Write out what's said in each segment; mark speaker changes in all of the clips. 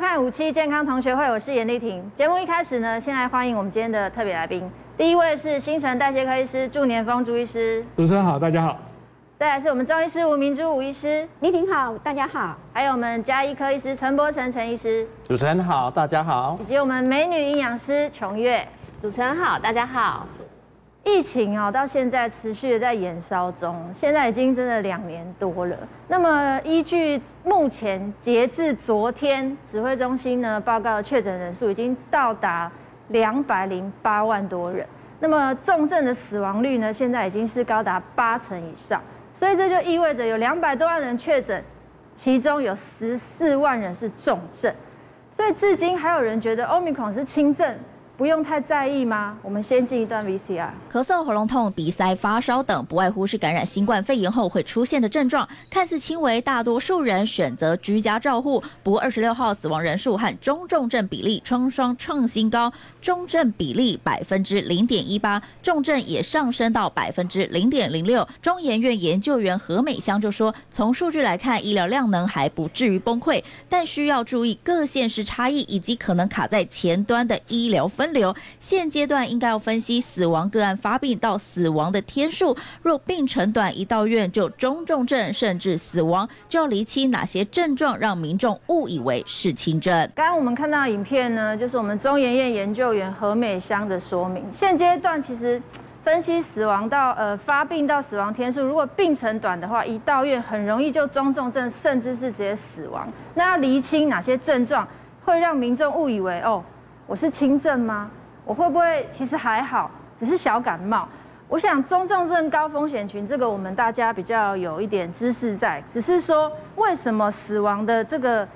Speaker 1: 看五期健康同学会，我是严丽婷。节目一开始呢，先来欢迎我们今天的特别来宾。第一位是新陈代谢科医师祝年峰朱医师，
Speaker 2: 主持人好，大家好。
Speaker 1: 再来是我们中医师吴明珠吴医师，
Speaker 3: 丽婷好，大家好。
Speaker 1: 还有我们家医科医师陈柏成陈医师，
Speaker 4: 主持人好，大家好。
Speaker 1: 以及我们美女营养师琼月，
Speaker 5: 主持人好，大家好。
Speaker 1: 疫情啊，到现在持续的在延烧中，现在已经真的两年多了。那么依据目前截至昨天指挥中心呢报告的确诊人数已经到达两百零八万多人。那么重症的死亡率呢，现在已经是高达八成以上。所以这就意味着有两百多万人确诊，其中有十四万人是重症。所以至今还有人觉得 Omicron 是轻症。不用太在意吗？我们先进一段 VCR。
Speaker 6: 咳嗽、喉咙痛、鼻塞、发烧等，不外乎是感染新冠肺炎后会出现的症状，看似轻微，大多数人选择居家照护。不过二十六号死亡人数和中重症比例双双创新高，中症比例百分之零点一八，重症也上升到百分之零点零六。中研院研究员何美香就说，从数据来看，医疗量能还不至于崩溃，但需要注意各县市差异以及可能卡在前端的医疗分流，现阶段应该要分析死亡个案发病到死亡的天数，若病程短，一到院就中重症甚至死亡，就要厘清哪些症状让民众误以为是轻症。
Speaker 1: 刚刚我们看到影片呢，就是我们中研院研究员何美香的说明。现阶段其实分析死亡到呃发病到死亡天数，如果病程短的话，一到院很容易就中重症，甚至是直接死亡。那要厘清哪些症状会让民众误以为哦？我是轻症吗？我会不会其实还好，只是小感冒？我想中重症高风险群这个我们大家比较有一点知识在，只是说为什么死亡的这个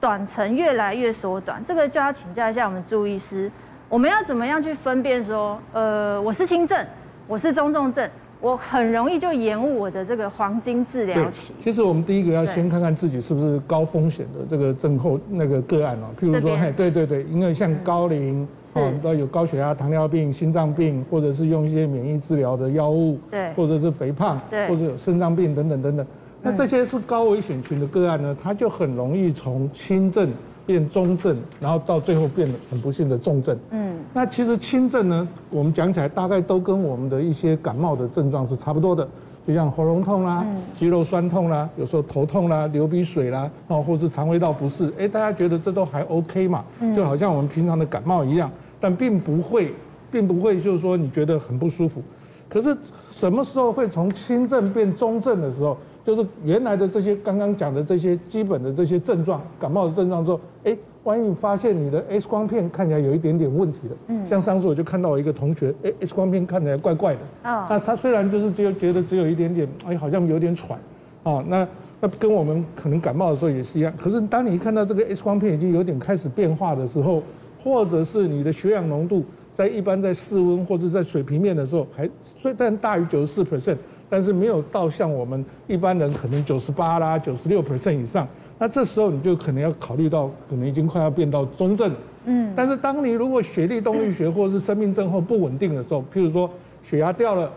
Speaker 1: 短程越来越缩短？这个就要请教一下我们朱医师，我们要怎么样去分辨说，呃，我是轻症，我是中重症？我很容易就延误我的这个黄金治疗期。
Speaker 2: 其实我们第一个要先看看自己是不是高风险的这个症候那个个案哦。譬如说，嘿，对对对，因为像高龄哦，都有高血压、糖尿病、心脏病，或者是用一些免疫治疗的药物，对，或者是肥胖，对，或者有肾脏病等等等等。那这些是高危险群的个案呢，它就很容易从轻症变中症，然后到最后变得很不幸的重症。嗯，那其实轻症呢，我们讲起来大概都跟我们的一些感冒的症状是差不多的，就像喉咙痛啦、肌肉酸痛啦，有时候头痛啦、流鼻水啦，哦，或是肠胃道不适，哎，大家觉得这都还 OK 嘛？就好像我们平常的感冒一样，但并不会，并不会就是说你觉得很不舒服。可是什么时候会从轻症变中症的时候？就是原来的这些刚刚讲的这些基本的这些症状，感冒的症状之后，哎，万一你发现你的 X 光片看起来有一点点问题了，嗯，像上次我就看到我一个同学，哎，X 光片看起来怪怪的，啊，那他虽然就是只有觉得只有一点点，哎，好像有点喘，啊，那那跟我们可能感冒的时候也是一样。可是当你一看到这个 X 光片已经有点开始变化的时候，或者是你的血氧浓度在一般在室温或者在水平面的时候，还虽然大于九十四 percent。但是没有到像我们一般人可能九十八啦、九十六 percent 以上，那这时候你就可能要考虑到，可能已经快要变到中症。嗯。但是当你如果血力动力学或者是生命症候不稳定的时候，譬如说血压掉了，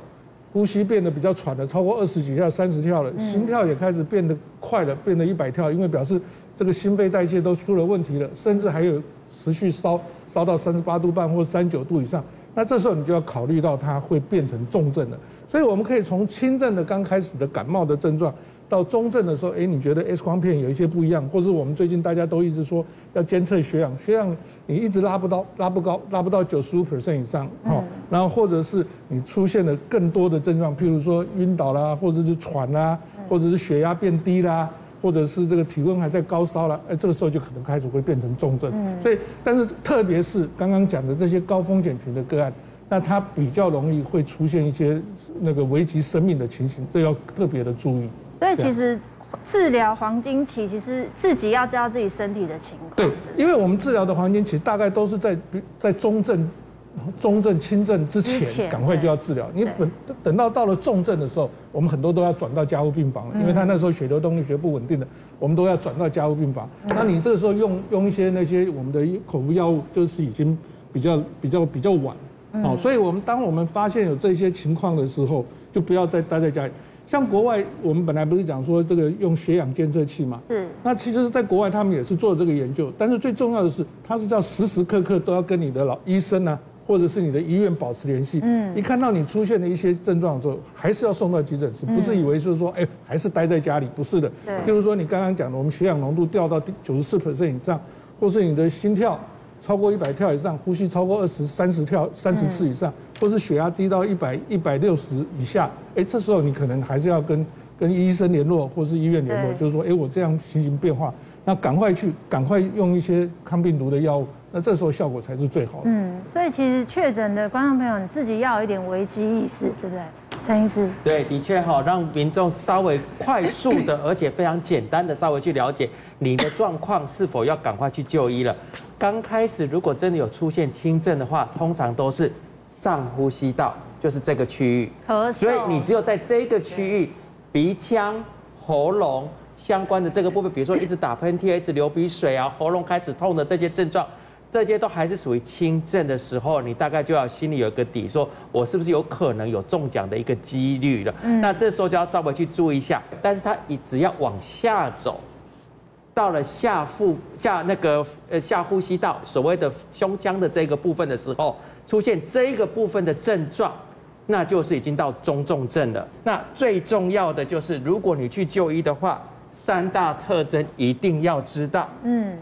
Speaker 2: 呼吸变得比较喘了，超过二十几下、三十跳了，心跳也开始变得快了，变得一百跳，因为表示这个心肺代谢都出了问题了，甚至还有持续烧烧到三十八度半或三十九度以上，那这时候你就要考虑到它会变成重症了。所以我们可以从轻症的刚开始的感冒的症状，到中症的时候，哎，你觉得 X 光片有一些不一样，或是我们最近大家都一直说要监测血氧，血氧你一直拉不到，拉不高，拉不到九十五 percent 以上，哦，然后或者是你出现了更多的症状，譬如说晕倒啦，或者是喘啦，或者是血压变低啦，或者是这个体温还在高烧啦，哎，这个时候就可能开始会变成重症。所以，但是特别是刚刚讲的这些高风险群的个案。那它比较容易会出现一些那个危及生命的情形，这要特别的注意。
Speaker 1: 所以其实治疗黄金期，其实自己要知道自己身体的情况。
Speaker 2: 对，因为我们治疗的黄金期大概都是在在中症、中症、轻症之前，赶快就要治疗。你等等到到了重症的时候，我们很多都要转到加护病房了，因为他那时候血流动力学不稳定的，我们都要转到加护病房。那你这个时候用用一些那些我们的口服药物，就是已经比较比较比较晚。好，所以我们当我们发现有这些情况的时候，就不要再待在家里。像国外，我们本来不是讲说这个用血氧监测器嘛？
Speaker 1: 嗯。
Speaker 2: 那其实，在国外他们也是做这个研究，但是最重要的是，他是要时时刻刻都要跟你的老医生啊，或者是你的医院保持联系。嗯。一看到你出现的一些症状之后，还是要送到急诊室，不是以为就是说，哎，还是待在家里，不是的。对。譬如说你刚刚讲的，我们血氧浓度掉到九十四 percent 以上，或是你的心跳超过一百跳以上，呼吸超过二十三十跳三十次以上。或是血压低到一百一百六十以下，哎，这时候你可能还是要跟跟医生联络，或是医院联络，就是说，哎，我这样情形变化，那赶快去，赶快用一些抗病毒的药物，那这时候效果才是最好的。
Speaker 1: 嗯，所以其实确诊的观众朋友，你自己要有一点危机意识，对不对，陈医师？
Speaker 4: 对，的确哈，让民众稍微快速的，而且非常简单的稍微去了解你的状况是否要赶快去就医了。刚开始如果真的有出现轻症的话，通常都是。上呼吸道就是这个区域，所以你只有在这个区域，鼻腔、喉咙相关的这个部分，比如说一直打喷嚏、一直流鼻水啊，喉咙开始痛的这些症状，这些都还是属于轻症的时候，你大概就要心里有一个底，说我是不是有可能有中奖的一个几率了。那这时候就要稍微去注意一下。但是它你只要往下走，到了下腹下那个呃下呼吸道，所谓的胸腔的这个部分的时候。出现这个部分的症状，那就是已经到中重症了。那最重要的就是，如果你去就医的话，三大特征一定要知道。嗯，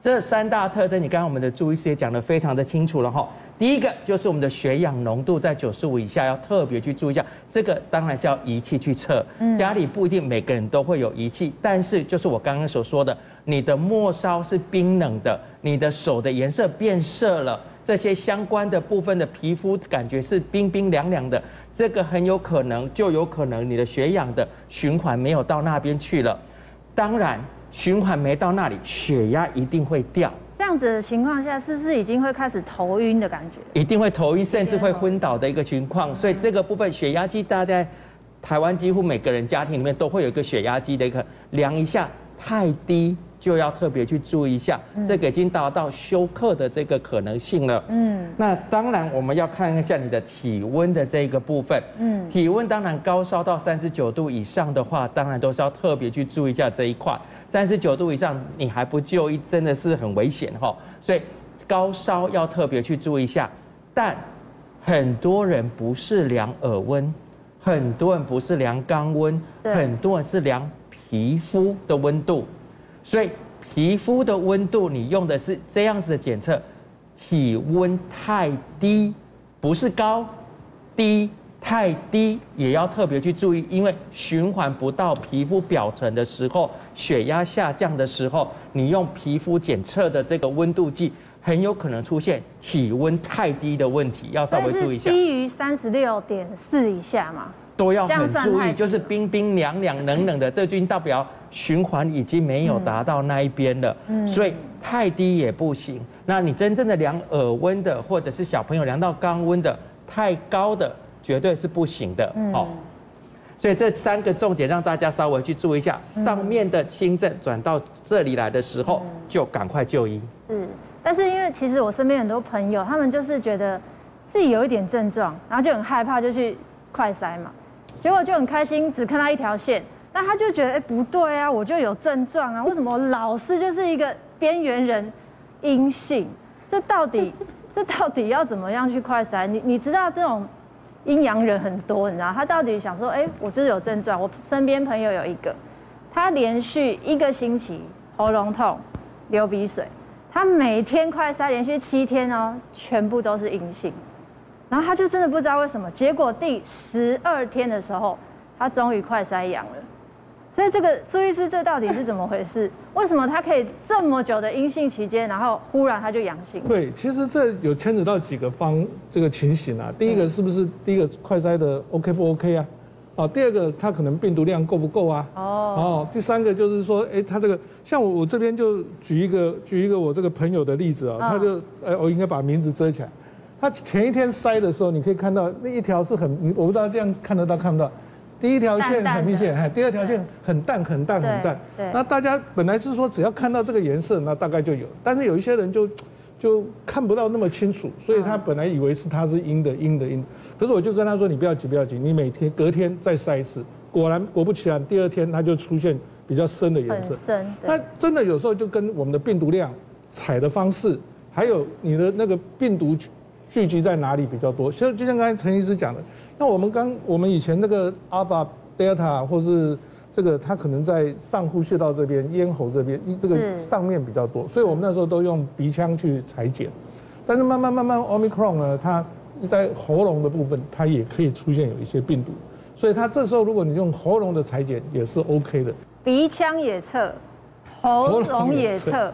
Speaker 4: 这三大特征，你刚刚我们的朱医师也讲得非常的清楚了哈。第一个就是我们的血氧浓度在九十五以下，要特别去注意一下。这个当然是要仪器去测，家里不一定每个人都会有仪器，但是就是我刚刚所说的，你的末梢是冰冷的，你的手的颜色变色了。这些相关的部分的皮肤感觉是冰冰凉凉的，这个很有可能就有可能你的血氧的循环没有到那边去了。当然，循环没到那里，血压一定会掉。
Speaker 1: 这样子的情况下，是不是已经会开始头晕的感觉？
Speaker 4: 一定会头晕，甚至会昏倒的一个情况。所以这个部分血压计，大家台湾几乎每个人家庭里面都会有一个血压计的一个量一下，太低。就要特别去注意一下，这个已经达到休克的这个可能性了。嗯，那当然我们要看一下你的体温的这个部分。嗯，体温当然高烧到三十九度以上的话，当然都是要特别去注意一下这一块。三十九度以上你还不就医，真的是很危险哈。所以高烧要特别去注意一下。但很多人不是量耳温，很多人不是量肛温，很多人是量皮肤的温度。所以皮肤的温度，你用的是这样子的检测，体温太低，不是高，低太低也要特别去注意，因为循环不到皮肤表层的时候，血压下降的时候，你用皮肤检测的这个温度计，很有可能出现体温太低的问题，要稍微注意一下。
Speaker 1: 低于三十六点四以下嘛？
Speaker 4: 都要很注意，就是冰冰凉凉、冷冷的，这就代表循环已经没有达到那一边了。嗯，所以太低也不行。那你真正的量耳温的，或者是小朋友量到肛温的，太高的绝对是不行的。好，所以这三个重点让大家稍微去注意一下。上面的轻症转到这里来的时候，就赶快就医。
Speaker 1: 是，但是因为其实我身边很多朋友，他们就是觉得自己有一点症状，然后就很害怕，就去快筛嘛。结果就很开心，只看到一条线，但他就觉得，哎，不对啊，我就有症状啊，为什么老是就是一个边缘人，阴性？这到底，这到底要怎么样去快筛？你你知道这种阴阳人很多，你知道他到底想说，哎，我就是有症状。我身边朋友有一个，他连续一个星期喉咙痛、流鼻水，他每天快筛连续七天哦，全部都是阴性。然后他就真的不知道为什么，结果第十二天的时候，他终于快塞阳了。所以这个朱医师，这到底是怎么回事？为什么他可以这么久的阴性期间，然后忽然他就阳性？
Speaker 2: 对，其实这有牵扯到几个方这个情形啊。第一个是不是第一个快筛的 OK 不 OK 啊？哦，第二个他可能病毒量够不够啊？哦哦，第三个就是说，哎，他这个像我我这边就举一个举一个我这个朋友的例子啊，他就哎，我应该把名字遮起来。他前一天筛的时候，你可以看到那一条是很，我不知道这样看得到看不到。第一条线很明显，第二条线很淡很淡很淡。对。那大家本来是说只要看到这个颜色，那大概就有。但是有一些人就就看不到那么清楚，所以他本来以为是他是阴的阴的阴。可是我就跟他说，你不要急不要急，你每天隔天再筛一次，果然果不其然，第二天它就出现比较深的颜色。
Speaker 1: 深。
Speaker 2: 那真的有时候就跟我们的病毒量、采的方式，还有你的那个病毒聚集在哪里比较多。其实就像刚才陈医师讲的，那我们刚我们以前那个阿尔法、德尔塔，或是这个它可能在上呼吸道这边、咽喉这边，这个上面比较多，所以我们那时候都用鼻腔去裁剪。但是慢慢慢慢，Omicron 呢，它在喉咙的部分，它也可以出现有一些病毒，所以它这时候如果你用喉咙的裁剪也是 OK 的。
Speaker 1: 鼻腔也测，喉咙也测，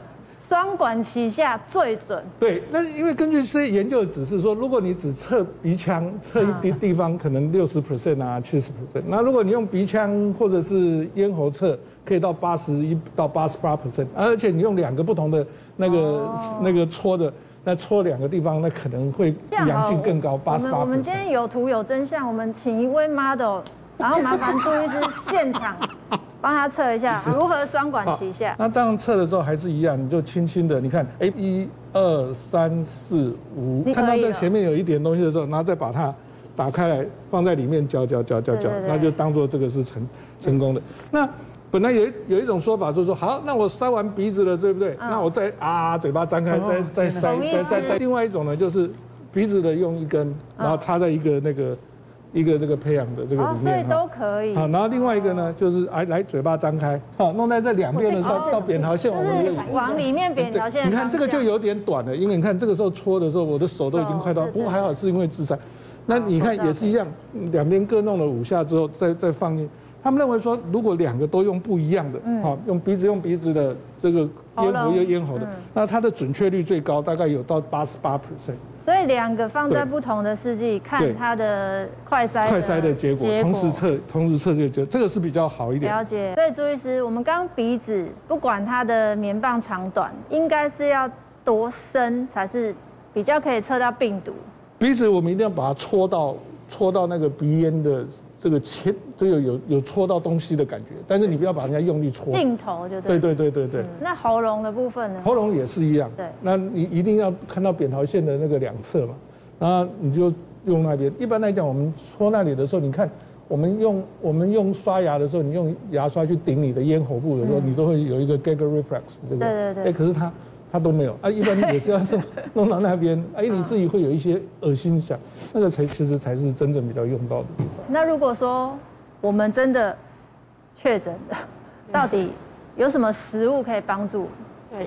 Speaker 1: 双管齐下最准。
Speaker 2: 对，那因为根据这些研究指示说，如果你只测鼻腔，测一地地方可能六十 percent 啊，七十 percent。那如果你用鼻腔或者是咽喉测，可以到八十一到八十八 percent，而且你用两个不同的那个、哦、那个搓的。那戳两个地方，那可能会阳性更高，八十八。
Speaker 1: 我们今天有图有真相，我们请一位 model，然后麻烦朱医师现场 帮他测一下如何双管齐下。
Speaker 2: 那这样测的时候还是一样，你就轻轻的，你看，哎，一二三四五，看到这前面有一点东西的时候，然后再把它打开来，放在里面搅搅搅搅搅，那就当做这个是成成功的。那。本来有有一种说法，就是说好，那我塞完鼻子了，对不对？嗯、那我再啊，嘴巴张开，再再塞，再再再。另外一种呢，就是鼻子的用一根，然后插在一个那个一个这个培养的这个里面，
Speaker 1: 所以都可以。
Speaker 2: 好，然后另外一个呢，就是来来嘴巴张开，好，弄在这两边的到到扁桃腺，我们
Speaker 1: 往里面扁桃腺。
Speaker 2: 你看这个就有点短了，因为你看这个时候搓的时候，我的手都已经快到，不过还好是因为自残。那你看也是一样，两边各弄了五下之后，再再放进。他们认为说，如果两个都用不一样的，好，用鼻子用鼻子的这个咽喉用咽喉的，那它的准确率最高，大概有到八十八 percent。
Speaker 1: 所以两个放在不同的试剂，看它的快筛
Speaker 2: 快筛的结果，同时测同时测就觉得这个是比较好一点。
Speaker 1: 了解。所以朱医师，我们刚鼻子不管它的棉棒长短，应该是要多深才是比较可以测到病毒？
Speaker 2: 鼻子我们一定要把它戳到戳到那个鼻咽的。这个切都有有有戳到东西的感觉，但是你不要把人家用力戳。
Speaker 1: 镜头就对。
Speaker 2: 对对对对对。
Speaker 1: 那喉咙的部分呢？
Speaker 2: 喉咙也是一样。对。那你一定要看到扁桃腺的那个两侧嘛，然后你就用那边。一般来讲，我们戳那里的时候，你看我们用我们用刷牙的时候，你用牙刷去顶你的咽喉部的时候，你都会有一个 gag reflex 这个。对对对。哎，可是它。他都没有啊，一般也是要弄 弄到那边，哎，你自己会有一些恶心想，那个才其实才是真正比较用到的地方。
Speaker 1: 那如果说我们真的确诊的，到底有什么食物可以帮助？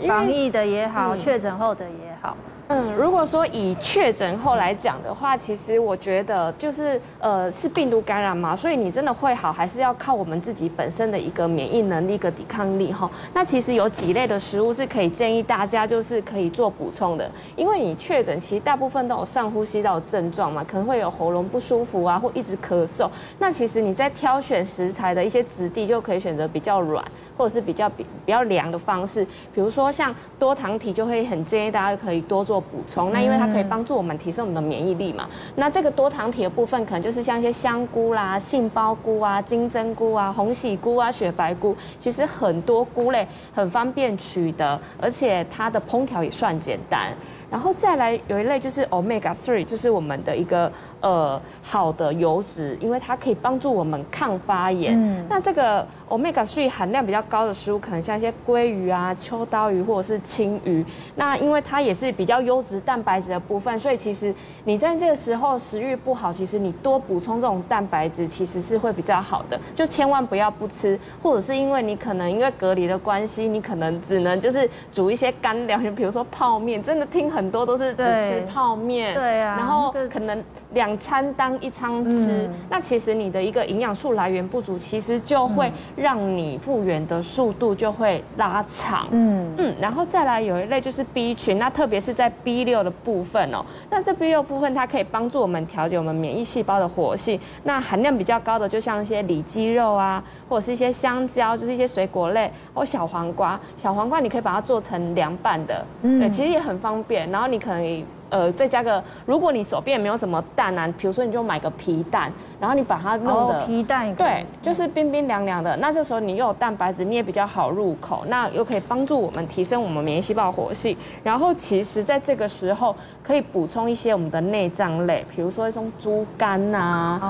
Speaker 1: 防疫的也好，确诊后的也好。
Speaker 5: 嗯，如果说以确诊后来讲的话，其实我觉得就是呃是病毒感染嘛，所以你真的会好，还是要靠我们自己本身的一个免疫能力、一个抵抗力哈。那其实有几类的食物是可以建议大家就是可以做补充的，因为你确诊其实大部分都有上呼吸道症状嘛，可能会有喉咙不舒服啊，或一直咳嗽。那其实你在挑选食材的一些质地就可以选择比较软。或者是比较比比较凉的方式，比如说像多糖体，就会很建议大家可以多做补充。那因为它可以帮助我们提升我们的免疫力嘛。那这个多糖体的部分，可能就是像一些香菇啦、杏鲍菇啊、金针菇啊、红喜菇啊、雪白菇，其实很多菇类很方便取得，而且它的烹调也算简单。然后再来有一类就是 omega three，就是我们的一个呃好的油脂，因为它可以帮助我们抗发炎。嗯、那这个 Omega 3含量比较高的食物，可能像一些鲑鱼啊、秋刀鱼或者是青鱼。那因为它也是比较优质蛋白质的部分，所以其实你在这个时候食欲不好，其实你多补充这种蛋白质，其实是会比较好的。就千万不要不吃，或者是因为你可能因为隔离的关系，你可能只能就是煮一些干粮，就比如说泡面，真的听很。很多都是只吃泡面，对啊，然后可能两餐当一餐吃，那其实你的一个营养素来源不足，其实就会让你复原的速度就会拉长。嗯。嗯，然后再来有一类就是 B 群，那特别是在 B 六的部分哦，那这 B 六部分它可以帮助我们调节我们免疫细胞的活性，那含量比较高的就像一些里肌肉啊，或者是一些香蕉，就是一些水果类，或小黄瓜，小黄瓜你可以把它做成凉拌的，对，其实也很方便。然后你可能呃，再加个，如果你手边也没有什么蛋啊，比如说你就买个皮蛋，然后你把它弄的、
Speaker 1: 哦、皮蛋，
Speaker 5: 对，就是冰冰凉凉的。那这时候你又有蛋白质，你也比较好入口，那又可以帮助我们提升我们免疫细胞活性。然后其实在这个时候可以补充一些我们的内脏类，比如说一种猪肝呐、啊，哦，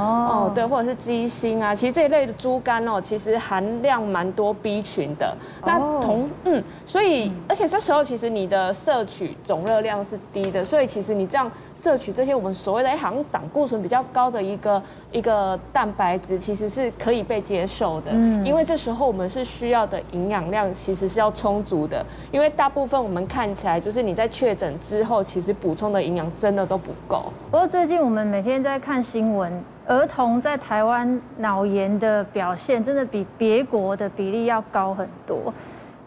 Speaker 5: 哦，对，或者是鸡心啊。其实这一类的猪肝哦，其实含量蛮多 B 群的。那同嗯，所以而且这时候其实你的摄取总热量是低的，所以其实你这样摄取这些我们所谓的好像胆固醇比较高的一个一个蛋白质，其实是可以被接受的。嗯，因为这时候我们是需要的营养量其实是要充足的，因为大部分我们看起来就是你在确诊之后，其实补充的营养真的都不够。
Speaker 1: 不过最近我们每天在看新闻，儿童在台湾脑炎的表现真的比别国的比例要高很多。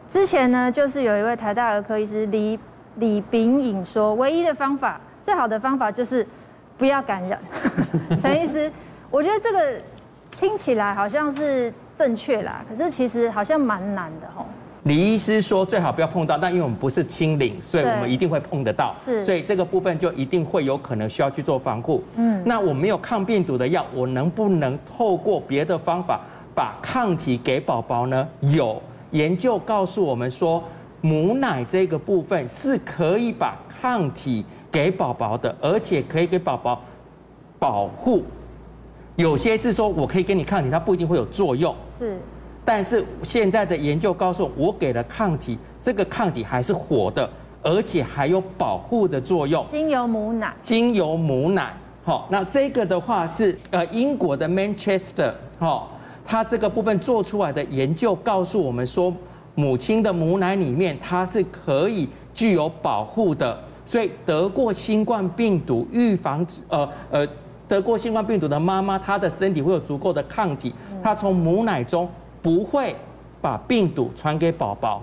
Speaker 1: 之前呢，就是有一位台大儿科医师李李炳颖说，唯一的方法，最好的方法就是不要感染。陈医师，我觉得这个听起来好像是正确啦，可是其实好像蛮难的吼。
Speaker 4: 李医师说最好不要碰到，但因为我们不是清零，所以我们一定会碰得到，是，所以这个部分就一定会有可能需要去做防护。嗯，那我没有抗病毒的药，我能不能透过别的方法把抗体给宝宝呢？有。研究告诉我们说，母奶这个部分是可以把抗体给宝宝的，而且可以给宝宝保护。有些是说我可以给你抗体，它不一定会有作用。是，但是现在的研究告诉我，我给了抗体，这个抗体还是活的，而且还有保护的作用。
Speaker 1: 经由母奶，
Speaker 4: 经由母奶。好，那这个的话是呃英国的 Manchester 好。它这个部分做出来的研究告诉我们说，母亲的母奶里面它是可以具有保护的，所以得过新冠病毒预防呃呃得过新冠病毒的妈妈，她的身体会有足够的抗体，她从母奶中不会把病毒传给宝宝，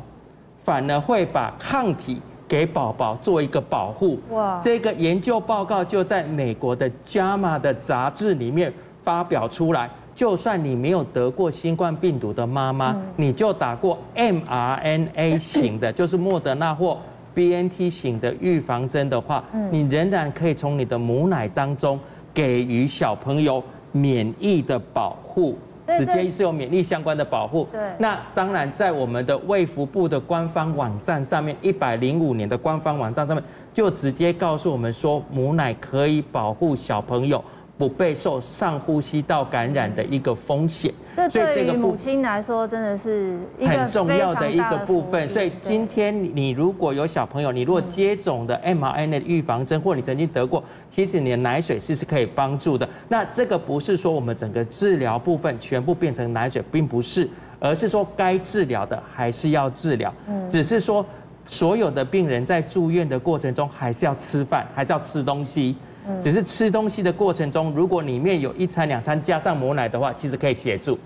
Speaker 4: 反而会把抗体给宝宝做一个保护。哇！这个研究报告就在美国的 JAMA 的杂志里面发表出来。就算你没有得过新冠病毒的妈妈，你就打过 mRNA 型的，就是莫德纳或 BNT 型的预防针的话，你仍然可以从你的母奶当中给予小朋友免疫的保护，直接是有免疫相关的保护。对，那当然在我们的卫福部的官方网站上面，一百零五年的官方网站上面就直接告诉我们说，母奶可以保护小朋友。不被受上呼吸道感染的一个风险，
Speaker 1: 所以对于母亲来说真的是
Speaker 4: 很重要的一个部分。所以今天你如果有小朋友，你如果接种的 mRNA 的预防针，或你曾经得过，其实你的奶水是是可以帮助的。那这个不是说我们整个治疗部分全部变成奶水，并不是，而是说该治疗的还是要治疗。嗯，只是说所有的病人在住院的过程中，还是要吃饭，还是要吃东西。只是吃东西的过程中，如果里面有一餐两餐加上母奶的话，其实可以协助。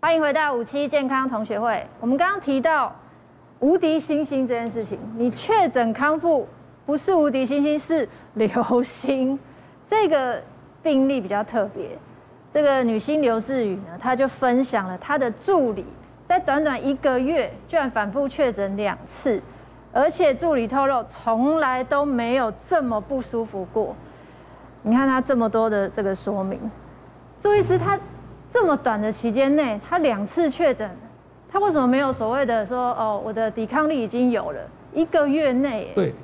Speaker 1: 欢迎回到五七健康同学会。我们刚刚提到无敌星星这件事情，你确诊康复不是无敌星星，是流星。这个病例比较特别，这个女星刘志宇呢，她就分享了她的助理。在短短一个月，居然反复确诊两次，而且助理透露，从来都没有这么不舒服过。你看他这么多的这个说明，朱医师他这么短的期间内，他两次确诊，他为什么没有所谓的说哦，我的抵抗力已经有了？一个月内，
Speaker 2: 对。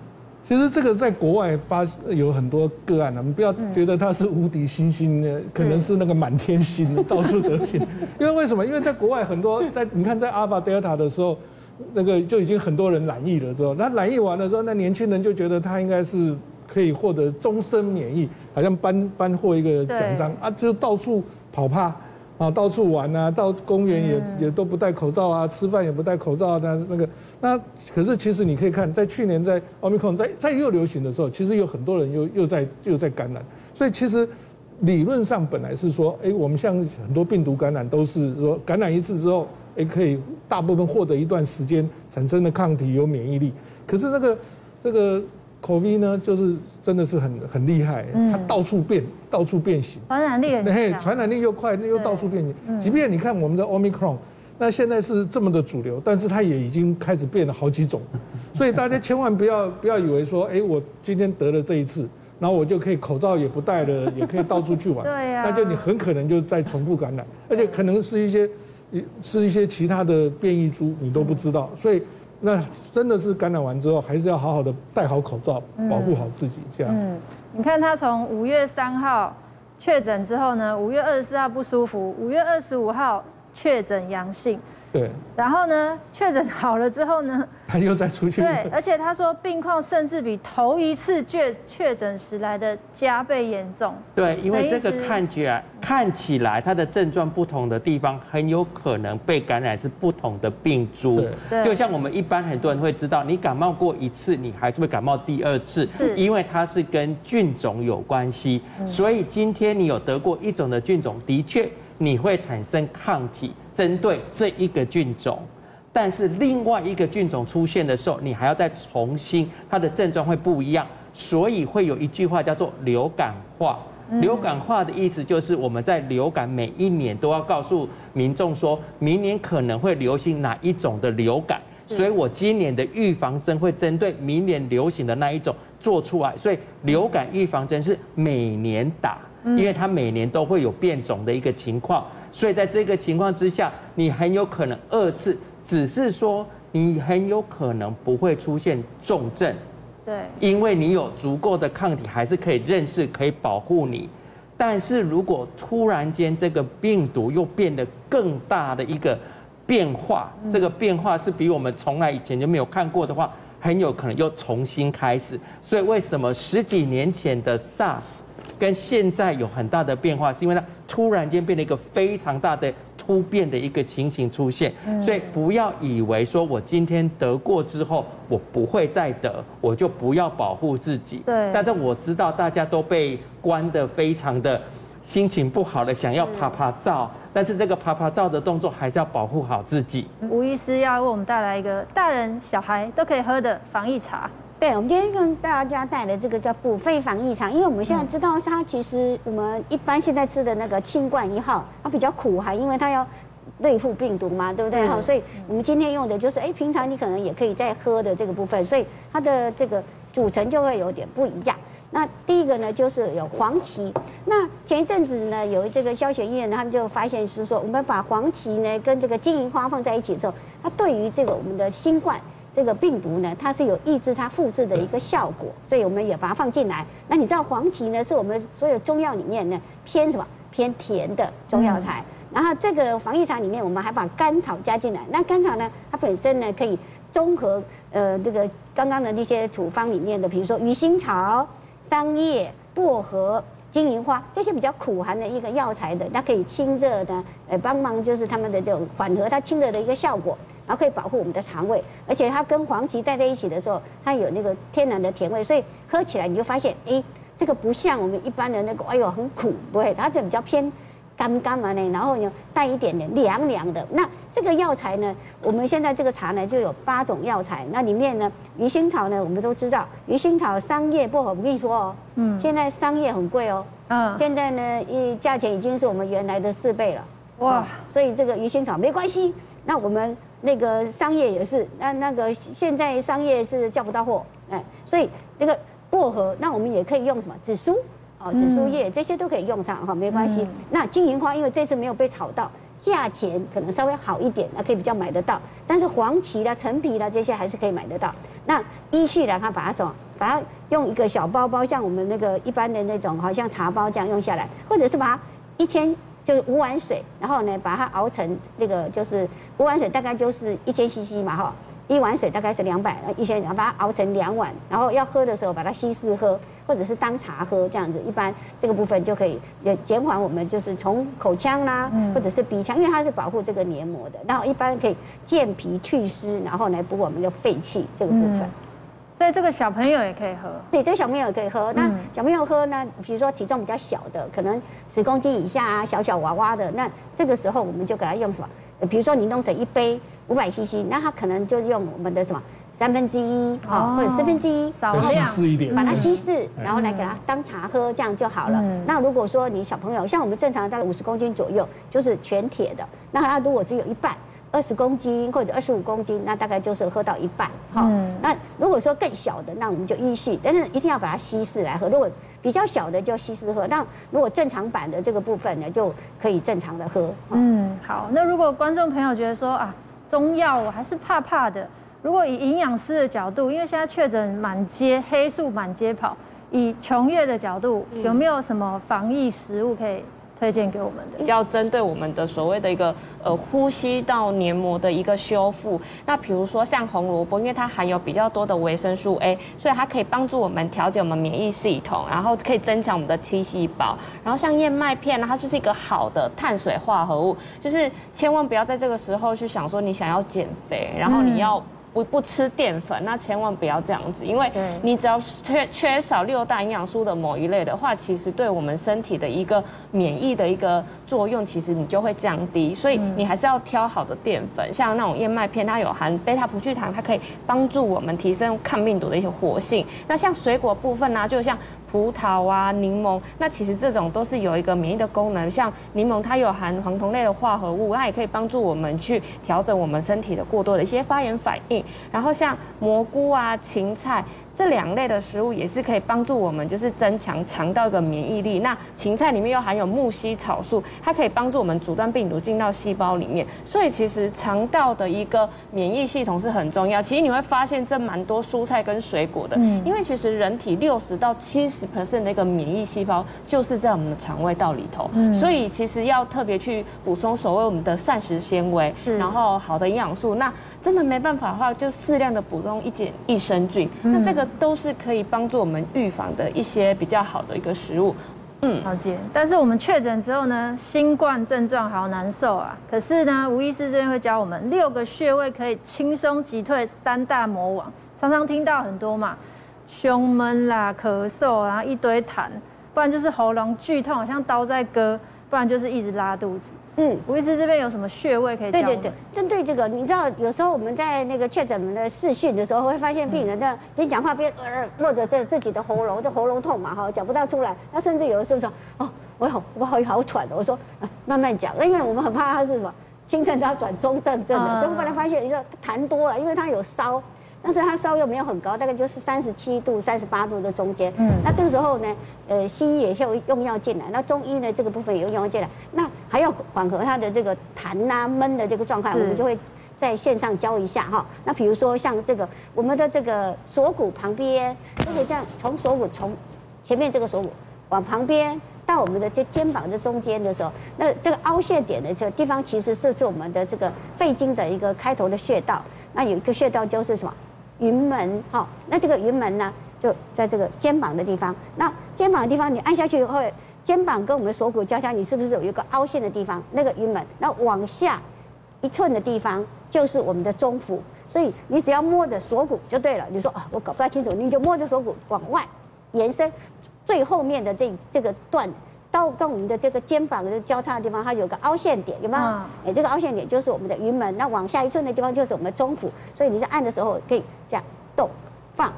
Speaker 2: 其实这个在国外发有很多个案了，你不要觉得它是无敌星星的，可能是那个满天星的到处得病。因为为什么？因为在国外很多在你看在阿尔法、德尔塔的时候，那个就已经很多人染疫了之后，那染疫完了之后，那年轻人就觉得他应该是可以获得终身免疫，好像颁颁获一个奖章啊，就到处跑趴啊，到处玩啊，到公园也也都不戴口罩啊，吃饭也不戴口罩啊，但是那个。那可是，其实你可以看，在去年在奥密克戎在在又流行的时候，其实有很多人又又在又在感染。所以其实理论上本来是说，哎，我们像很多病毒感染都是说感染一次之后，哎，可以大部分获得一段时间产生的抗体有免疫力。可是这个这个 COVID 呢，就是真的是很很厉害，它到处变，到处变形，
Speaker 1: 传染力很强，
Speaker 2: 传染力又快，又到处变形。即便你看我们的奥密克戎。那现在是这么的主流，但是它也已经开始变了好几种，所以大家千万不要不要以为说，哎，我今天得了这一次，然后我就可以口罩也不戴了，也可以到处去玩。
Speaker 1: 对呀。
Speaker 2: 那就你很可能就再重复感染，而且可能是一些，是一些其他的变异株，你都不知道。所以，那真的是感染完之后，还是要好好的戴好口罩，保护好自己。这样。
Speaker 1: 嗯，你看他从五月三号确诊之后呢，五月二十四号不舒服，五月二十五号。确诊阳性，
Speaker 2: 对，
Speaker 1: 然后呢，确诊好了之后呢，
Speaker 2: 他又再出去，
Speaker 1: 对，而且他说病况甚至比头一次确确诊时来的加倍严重。
Speaker 4: 对，因为这个看起来看起来他的症状不同的地方，很有可能被感染是不同的病株。
Speaker 1: 对，
Speaker 4: 就像我们一般很多人会知道，你感冒过一次，你还是会感冒第二次，因为它是跟菌种有关系。所以今天你有得过一种的菌种，的确。你会产生抗体针对这一个菌种，但是另外一个菌种出现的时候，你还要再重新，它的症状会不一样，所以会有一句话叫做流感化。流感化的意思就是我们在流感每一年都要告诉民众说，明年可能会流行哪一种的流感，所以我今年的预防针会针对明年流行的那一种做出来，所以流感预防针是每年打。因为它每年都会有变种的一个情况，所以在这个情况之下，你很有可能二次，只是说你很有可能不会出现重症，
Speaker 1: 对，
Speaker 4: 因为你有足够的抗体，还是可以认识，可以保护你。但是如果突然间这个病毒又变得更大的一个变化，这个变化是比我们从来以前就没有看过的话，很有可能又重新开始。所以为什么十几年前的 SARS？跟现在有很大的变化，是因为它突然间变了一个非常大的突变的一个情形出现，所以不要以为说我今天得过之后我不会再得，我就不要保护自己。
Speaker 1: 对。
Speaker 4: 但是我知道大家都被关的非常的心情不好了，想要爬爬照，但是这个爬爬照的动作还是要保护好自己。
Speaker 1: 吴医师要为我们带来一个大人小孩都可以喝的防疫茶。
Speaker 3: 对，我们今天跟大家带的这个叫补肺防疫茶，因为我们现在知道它其实我们一般现在吃的那个清冠一号，它比较苦，还因为它要对付病毒嘛，对不对？好，所以我们今天用的就是，哎，平常你可能也可以在喝的这个部分，所以它的这个组成就会有点不一样。那第一个呢，就是有黄芪。那前一阵子呢，有这个消学医院呢，他们就发现是说，我们把黄芪呢跟这个金银花放在一起的时候，它对于这个我们的新冠。这个病毒呢，它是有抑制它复制的一个效果，所以我们也把它放进来。那你知道黄芪呢，是我们所有中药里面呢偏什么？偏甜的中药材。然后这个防疫茶里面，我们还把甘草加进来。那甘草呢，它本身呢可以综合呃这个刚刚的那些处方里面的，比如说鱼腥草、桑叶、薄荷、金银花这些比较苦寒的一个药材的，它可以清热的，呃帮忙就是他们的这种缓和它清热的一个效果。然后可以保护我们的肠胃，而且它跟黄芪带在一起的时候，它有那个天然的甜味，所以喝起来你就发现，哎，这个不像我们一般的那个，哎呦很苦，不会，它这比较偏甘甘嘛呢，然后呢带一点点凉凉的。那这个药材呢，我们现在这个茶呢就有八种药材，那里面呢鱼腥草呢我们都知道，鱼腥草、桑叶、薄荷，我跟你说哦，嗯，现在桑叶很贵哦，嗯，现在呢一价钱已经是我们原来的四倍了，哇，所以这个鱼腥草没关系，那我们。那个桑叶也是，那那个现在桑叶是叫不到货，哎，所以那个薄荷，那我们也可以用什么？紫苏，哦，紫苏叶这些都可以用它哈，没关系。那金银花因为这次没有被炒到，价钱可能稍微好一点，那可以比较买得到。但是黄芪啦、陈皮啦这些还是可以买得到。那依序来看，把它怎么，把它用一个小包包，像我们那个一般的那种，好像茶包这样用下来，或者是把它一千。就是五碗水，然后呢，把它熬成那个，就是五碗水大概就是一千 CC 嘛，哈，一碗水大概是两百，一千，然后把它熬成两碗，然后要喝的时候把它稀释喝，或者是当茶喝这样子，一般这个部分就可以也减缓我们就是从口腔啦，或者是鼻腔，因为它是保护这个黏膜的，然后一般可以健脾祛湿，然后来补我们的肺气这个部分。
Speaker 1: 所以这个小朋友也可以喝，
Speaker 3: 对，这个小朋友也可以喝。那小朋友喝呢，比如说体重比较小的，可能十公斤以下啊，小小娃娃的，那这个时候我们就给他用什么？比如说你弄成一杯五百 CC，那它可能就用我们的什么三分之一啊，或者四分之一，
Speaker 1: 少量，
Speaker 3: 把它稀释，然后来给它当茶喝，这样就好了。那如果说你小朋友像我们正常大概五十公斤左右，就是全铁的，那它如果只有一半。二十公斤或者二十五公斤，那大概就是喝到一半哈。嗯、那如果说更小的，那我们就依序，但是一定要把它稀释来喝。如果比较小的就稀释喝，那如果正常版的这个部分呢，就可以正常的喝。
Speaker 1: 嗯，好。那如果观众朋友觉得说啊，中药我还是怕怕的，如果以营养师的角度，因为现在确诊满街黑素满街跑，以琼月的角度，有没有什么防疫食物可以？推荐给我们的，
Speaker 5: 比较针对我们的所谓的一个呃呼吸道黏膜的一个修复。那比如说像红萝卜，因为它含有比较多的维生素 A，所以它可以帮助我们调节我们免疫系统，然后可以增强我们的 T 细胞。然后像燕麦片呢，它就是一个好的碳水化合物，就是千万不要在这个时候去想说你想要减肥，然后你要。不不吃淀粉，那千万不要这样子，因为你只要缺缺少六大营养素的某一类的话，其实对我们身体的一个免疫的一个作用，其实你就会降低。所以你还是要挑好的淀粉，像那种燕麦片，它有含贝塔葡聚糖，它可以帮助我们提升抗病毒的一些活性。那像水果部分呢、啊，就像葡萄啊、柠檬，那其实这种都是有一个免疫的功能。像柠檬，它有含黄酮类的化合物，它也可以帮助我们去调整我们身体的过多的一些发炎反应。然后像蘑菇啊、芹菜。这两类的食物也是可以帮助我们，就是增强肠道的免疫力。那芹菜里面又含有木犀草素，它可以帮助我们阻断病毒进到细胞里面。所以其实肠道的一个免疫系统是很重要。其实你会发现这蛮多蔬菜跟水果的，嗯，因为其实人体六十到七十 percent 的一个免疫细胞就是在我们的肠胃道里头。嗯，所以其实要特别去补充所谓我们的膳食纤维，然后好的营养素。那真的没办法的话，就适量的补充一点益生菌。那这个。都是可以帮助我们预防的一些比较好的一个食物，
Speaker 1: 嗯，好解。但是我们确诊之后呢，新冠症状好难受啊。可是呢，吴医师这边会教我们六个穴位可以轻松击退三大魔王。常常听到很多嘛，胸闷啦、咳嗽，然后一堆痰，不然就是喉咙剧痛，好像刀在割，不然就是一直拉肚子。嗯，吴医师这边有什么穴位可以？对对对，
Speaker 3: 针对这个，你知道有时候我们在那个确诊的视讯的时候，会发现病人在边讲话边呃，落着这自己的喉咙，就喉咙痛嘛哈，讲不到出来。那甚至有的时候说，哦，我好我好好喘的，我说慢慢讲，那因为我们很怕他是什么轻症都要转中症症的，就后来发现你说痰多了，因为他有烧。但是它烧又没有很高，大概就是三十七度、三十八度的中间。嗯，那这个时候呢，呃，西医也会用药进来，那中医呢这个部分也用药进来，那还要缓和它的这个痰啊、闷的这个状态，我们就会在线上教一下哈。那比如说像这个我们的这个锁骨旁边，就是这样从锁骨从前面这个锁骨往旁边到我们的这肩膀的中间的时候，那这个凹陷点的这个地方其实是是我们的这个肺经的一个开头的穴道。那有一个穴道就是什么？云门，好，那这个云门呢，就在这个肩膀的地方。那肩膀的地方，你按下去以后，肩膀跟我们锁骨交叉，你是不是有一个凹陷的地方？那个云门，那往下一寸的地方就是我们的中府。所以你只要摸着锁骨就对了。你说啊，我搞不太清楚，你就摸着锁骨往外延伸，最后面的这这个段。到跟我们的这个肩膀的交叉的地方，它有个凹陷点，有没有？哎，这个凹陷点就是我们的云门。那往下一寸的地方就是我们的中府。所以你在按的时候可以这样动、放、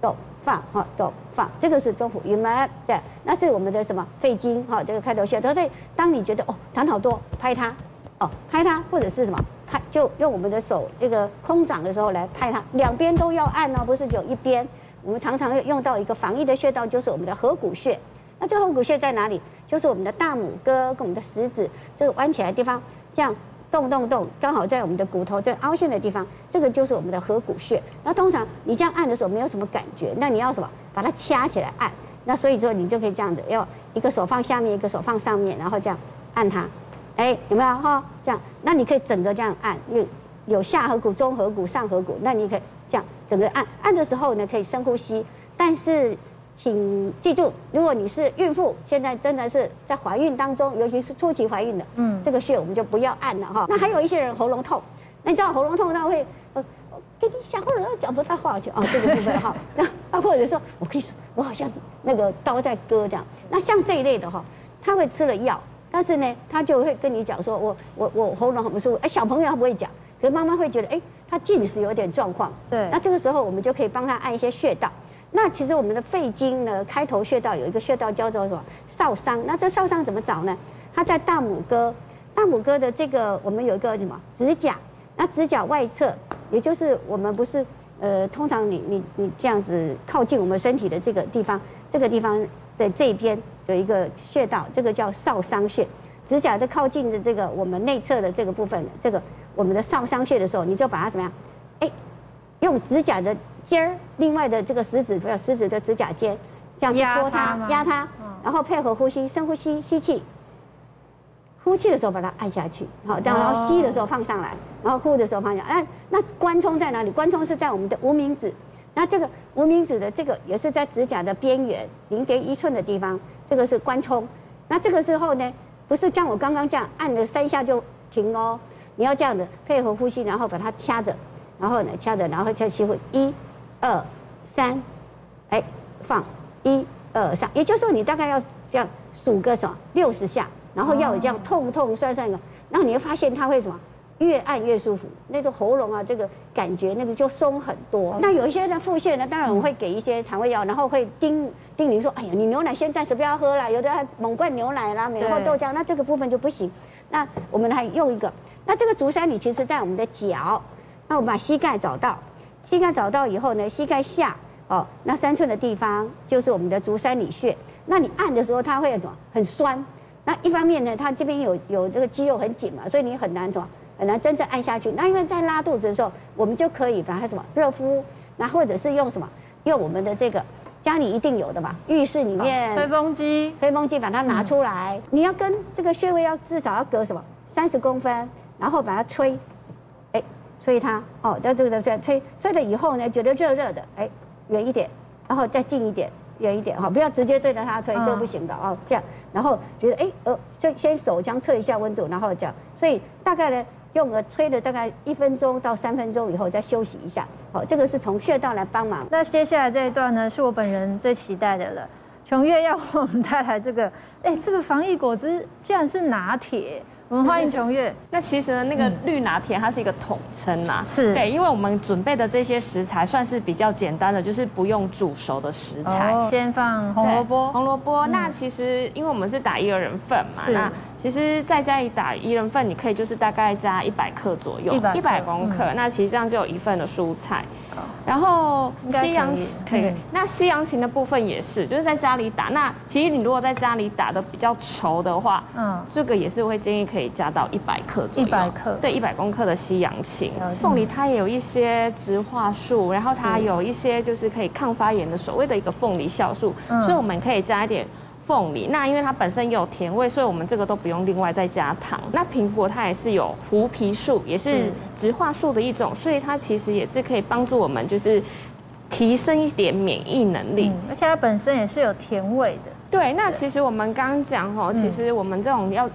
Speaker 3: 动、放，哈，动、放，这个是中府云门。对，那是我们的什么肺经？哈，这个开头穴。所以当你觉得哦痰好多，拍它，哦拍它，或者是什么拍，就用我们的手这个空掌的时候来拍它，两边都要按哦，不是只有一边。我们常常用到一个防疫的穴道，就是我们的合谷穴。那这合谷穴在哪里？就是我们的大拇哥跟我们的食指这个弯起来的地方，这样动动动，刚好在我们的骨头这凹陷的地方，这个就是我们的合谷穴。那通常你这样按的时候没有什么感觉，那你要什么？把它掐起来按。那所以说你就可以这样子，要一个手放下面，一个手放上面，然后这样按它。哎，有没有哈？这样，那你可以整个这样按，有有下颌骨、中颌骨、上颌骨，那你可以这样整个按。按的时候呢，可以深呼吸，但是。请记住，如果你是孕妇，现在真的是在怀孕当中，尤其是初期怀孕的，嗯，这个穴我们就不要按了哈。那还有一些人喉咙痛，那你知道喉咙痛他会呃，给你想或者讲不大话就啊这个部分哈。那啊或者说我可以说我好像那个刀在割这样。那像这一类的哈，他会吃了药，但是呢，他就会跟你讲说我我我喉咙很不舒服。哎，小朋友他不会讲，可是妈妈会觉得哎，他进食有点状况。对，那这个时候我们就可以帮他按一些穴道。那其实我们的肺经呢，开头穴道有一个穴道叫做什么？少商。那这少商怎么找呢？它在大拇哥，大拇哥的这个我们有一个什么指甲，那指甲外侧，也就是我们不是呃，通常你你你这样子靠近我们身体的这个地方，这个地方在这边有一个穴道，这个叫少商穴。指甲的靠近的这个我们内侧的这个部分，这个我们的少商穴的时候，你就把它怎么样？哎，用指甲的尖儿，另外的这个食指，不要食指的指甲尖，这样去戳它，压它，然后配合呼吸，深呼吸，吸气。呼气的时候把它按下去，好，这样，然后吸的时候放上来，然后呼的时候放下来。那那关冲在哪里？关冲是在我们的无名指。那这个无名指的这个也是在指甲的边缘零点一寸的地方，这个是关冲。那这个时候呢，不是像我刚刚这样按了三下就停哦，你要这样子配合呼吸，然后把它掐着，然后呢掐着，然后再吸回，一、二、三，哎，放一、二、三，也就是说你大概要这样数个什么六十下。然后要有这样痛痛酸酸的，然后你会发现它会什么，越按越舒服，那个喉咙啊这个感觉那个就松很多。那有一些的腹泻呢，当然我们会给一些肠胃药，然后会叮叮咛说，哎呀，你牛奶先暂时不要喝了，有的还猛灌牛奶啦，然后豆浆，那这个部分就不行。那我们还用一个，那这个足三里其实在我们的脚，那我们把膝盖找到，膝盖找到以后呢，膝盖下哦，那三寸的地方就是我们的足三里穴。那你按的时候，它会什么？很酸？那一方面呢，它这边有有这个肌肉很紧嘛，所以你很难什么，很难真正按下去。那因为在拉肚子的时候，我们就可以把它什么热敷，那或者是用什么，用我们的这个家里一定有的嘛，浴室里面
Speaker 1: 吹风机，
Speaker 3: 吹风机把它拿出来，嗯、你要跟这个穴位要至少要隔什么？三十公分，然后把它吹，哎，吹它哦，在这个在吹吹了以后呢，觉得热热的，哎，远一点，然后再近一点。远一点哈，不要直接对着它吹，就不行的哦。这样，然后觉得哎，呃，就先手这样测一下温度，然后这样。所以大概呢，用个吹了大概一分钟到三分钟以后再休息一下。好，这个是从穴道来帮忙。
Speaker 1: 那接下来这一段呢，是我本人最期待的了。琼月要为我们带来这个，哎，这个防疫果汁竟然是拿铁。我们欢迎琼月。
Speaker 5: 那其实呢，那个绿拿铁它是一个统称呐，
Speaker 1: 是。
Speaker 5: 对，因为我们准备的这些食材算是比较简单的，就是不用煮熟的食材。
Speaker 1: 哦、先放红萝卜，
Speaker 5: 红萝卜。那其实因为我们是打一人份嘛，那其实在家里打一人份，你可以就是大概加一百克左右，一百公克。那其实这样就有一份的蔬菜。然后西洋芹可以，那西洋芹的部分也是，就是在家里打。那其实你如果在家里打的比较稠的话，嗯，这个也是会建议可以加到一百克左右。
Speaker 1: 一百克，
Speaker 5: 对，一百公克的西洋芹。凤梨它也有一些植化素，然后它有一些就是可以抗发炎的所谓的一个凤梨酵素，所以我们可以加一点。凤梨，那因为它本身有甜味，所以我们这个都不用另外再加糖。那苹果它也是有槲皮素，也是植化素的一种，所以它其实也是可以帮助我们，就是提升一点免疫能力。
Speaker 1: 而且它本身也是有甜味的。
Speaker 5: 对，那其实我们刚刚讲哦，其实我们这种要。